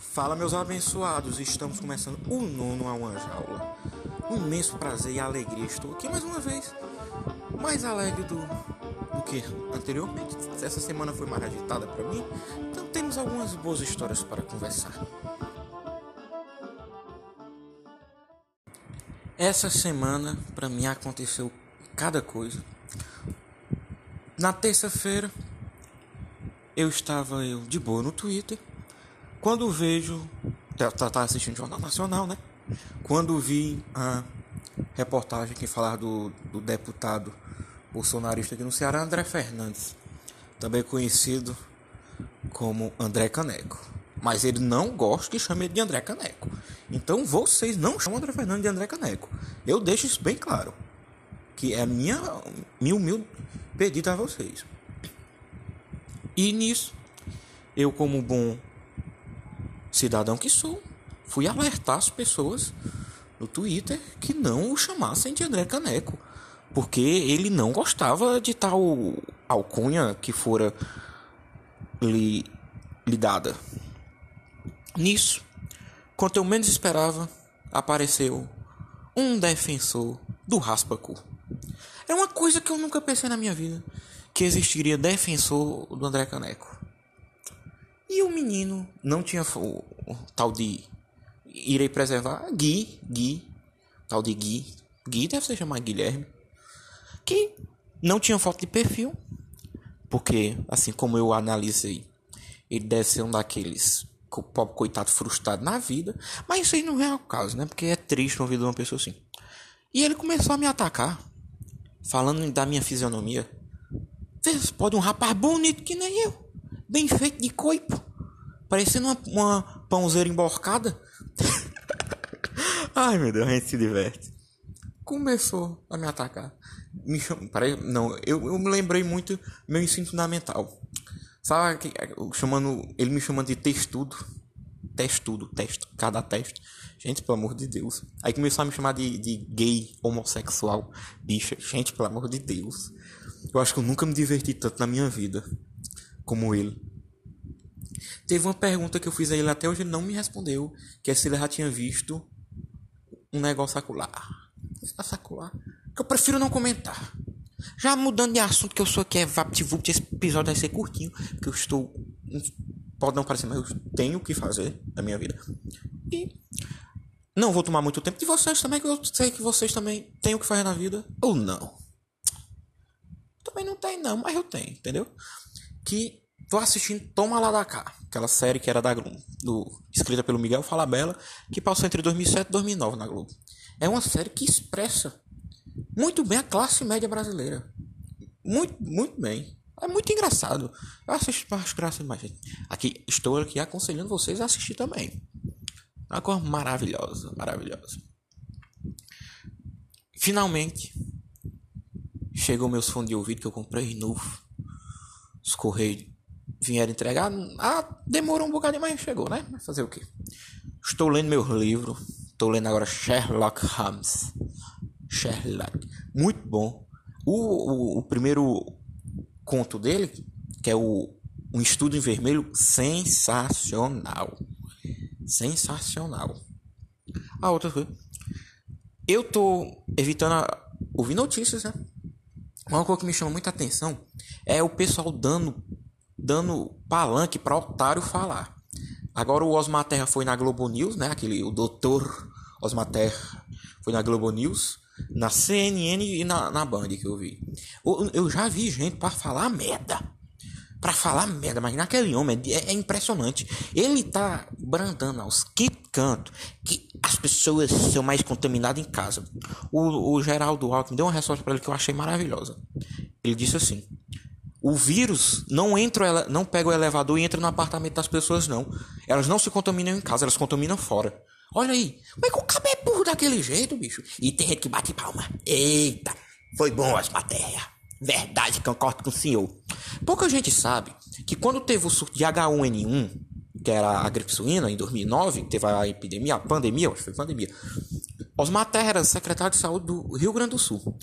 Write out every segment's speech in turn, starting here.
Fala, meus abençoados, estamos começando o nono a uma jaula. Um imenso prazer e alegria. Estou aqui mais uma vez, mais alegre do, do que anteriormente. Essa semana foi mais agitada para mim, então temos algumas boas histórias para conversar. Essa semana, para mim, aconteceu cada coisa. Na terça-feira, eu estava eu de boa no Twitter quando vejo. Tá, tá, tá assistindo Jornal Nacional, né? Quando vi a reportagem que falava do, do deputado bolsonarista aqui no Ceará, André Fernandes, também conhecido como André Caneco. Mas ele não gosta que chame ele de André Caneco. Então vocês não chamam André Fernandes de André Caneco. Eu deixo isso bem claro. Que é a minha, minha humilde pedido a vocês. E nisso, eu como bom cidadão que sou, fui alertar as pessoas no Twitter que não o chamassem de André Caneco, porque ele não gostava de tal alcunha que fora lhe, lhe dada. Nisso, quanto eu menos esperava, apareceu um defensor do raspa-cu. É uma coisa que eu nunca pensei na minha vida, que existiria defensor do André Caneco. E o menino não tinha o, o tal de irei preservar Gui, Gui, tal de Gui, Gui deve ser chamado Guilherme, que não tinha foto de perfil, porque assim como eu analisei, ele deve ser um daqueles pobre coitado frustrado na vida, mas isso aí não é o caso, né? Porque é triste ouvir de uma pessoa assim. E ele começou a me atacar, falando da minha fisionomia. Você pode um rapaz bonito que nem eu bem feito de coipo, parecendo uma, uma pãozeira emborcada. Ai meu Deus, a gente se diverte. Começou a me atacar. Me cham... Peraí, não, eu, eu me lembrei muito meu ensino fundamental. Sabe, chamando, ele me chamando de textudo. Textudo, texto, cada teste. Gente, pelo amor de Deus. Aí começou a me chamar de, de gay, homossexual, bicha. Gente, pelo amor de Deus. Eu acho que eu nunca me diverti tanto na minha vida como ele. Teve uma pergunta que eu fiz a ele até hoje ele não me respondeu, que é se ele já tinha visto um negócio acular. Sacular. Que eu prefiro não comentar. Já mudando de assunto, que eu sou aqui é VaptVupt, esse episódio vai ser curtinho, porque eu estou. Pode não parecer, mas eu tenho o que fazer na minha vida. E não vou tomar muito tempo de vocês também, que eu sei que vocês também têm o que fazer na vida. Ou não. Também não tem, não, mas eu tenho, entendeu? Que tô assistindo Toma Lá da Cá, aquela série que era da Globo, do, escrita pelo Miguel Falabella, que passou entre 2007 e 2009 na Globo. É uma série que expressa muito bem a classe média brasileira. Muito, muito bem. É muito engraçado. Eu assisto acho graça mais gente. Aqui estou aqui aconselhando vocês a assistir também. É uma coisa maravilhosa, maravilhosa. Finalmente chegou meus fones de ouvido que eu comprei novo. Os correios vieram entregar. Ah, demorou um bocadinho, mas chegou, né? Vai fazer o quê? Estou lendo meu livro. Estou lendo agora Sherlock Holmes. Sherlock. Muito bom. O, o, o primeiro conto dele, que é o Um Estudo em Vermelho, sensacional. Sensacional. A outra coisa. Eu tô evitando a, ouvir notícias, né? Uma coisa que me chama muita atenção é o pessoal dando dando palanque para otário falar. Agora o Osmar Terra foi na Globo News, né? Aquele o doutor Osmar Terra foi na Globo News, na CNN e na, na Band que eu vi. Eu, eu já vi gente para falar merda. Para falar merda, mas naquele homem é, é, impressionante. Ele tá brandando aos que canto que as pessoas são mais contaminadas em casa. O, o Geraldo Alckmin deu uma resposta para ele que eu achei maravilhosa. Ele disse assim: o vírus não entra, não pega o elevador e entra no apartamento das pessoas, não. Elas não se contaminam em casa, elas contaminam fora. Olha aí, como é que o cabo é burro daquele jeito, bicho? E tem gente que bate palma. Eita, foi bom as matérias. Verdade, concordo com o senhor. Pouca gente sabe que quando teve o surto de H1N1, que era a gripe suína, em 2009, teve a epidemia, a pandemia, acho que foi pandemia. Osmar Terra era secretário de saúde do Rio Grande do Sul.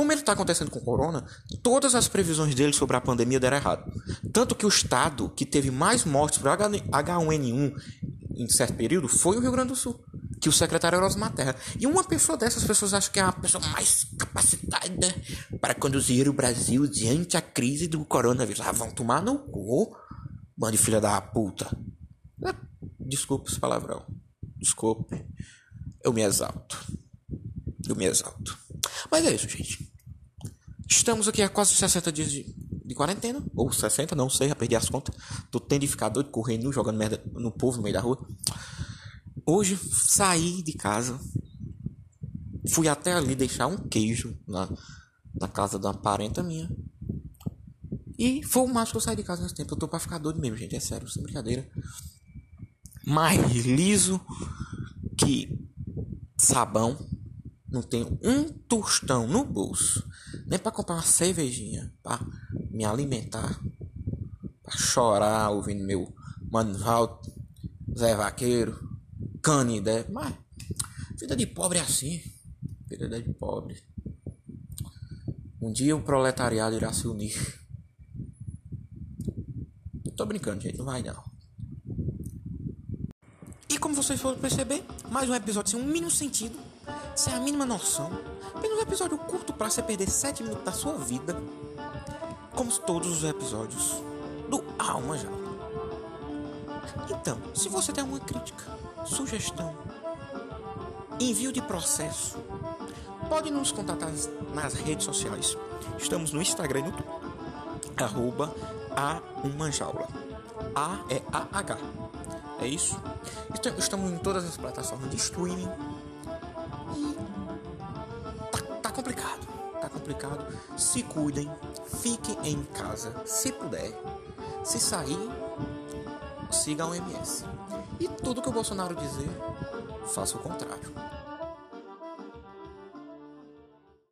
Como ele está acontecendo com o corona, todas as previsões dele sobre a pandemia deram errado. Tanto que o estado que teve mais mortes por H1N1 em certo período foi o Rio Grande do Sul, que o secretário era Osmar Terra. E uma pessoa dessas pessoas acho que é a pessoa mais capacitada para conduzir o Brasil diante a crise do coronavírus. Ah, vão tomar no cu, bando de filha da puta. É, desculpe esse palavrão. Desculpe. Eu me exalto. Eu me exalto. Mas é isso, gente. Estamos aqui há quase 60 dias de, de quarentena. Ou 60, não sei, já perdi as contas. Tô tendo de ficar doido, correndo, jogando merda no povo no meio da rua. Hoje saí de casa. Fui até ali deixar um queijo na, na casa da parenta minha. E foi o máximo que eu saí de casa nesse tempo. Eu tô pra ficar doido mesmo, gente. É sério, sem brincadeira. Mais liso que sabão não tenho um tostão no bolso, nem para comprar uma cervejinha, para me alimentar, para chorar ouvindo meu Mano Zé Vaqueiro, Canidé, mas vida de pobre é assim, vida de pobre. Um dia o proletariado irá se unir. Tô brincando, gente, não vai não. E como vocês foram perceber, mais um episódio sem um mínimo sentido sem a mínima noção. Apenas um episódio curto para você perder 7 minutos da sua vida. Como todos os episódios do Alma Já. Então, se você tem alguma crítica, sugestão, envio de processo, pode nos contatar nas redes sociais. Estamos no Instagram no. Arroba a uma jaula. A é A-H. É isso? Estamos em todas as plataformas de streaming complicado. Se cuidem, fiquem em casa, se puder. Se sair, siga a OMS. E tudo que o Bolsonaro dizer, faça o contrário.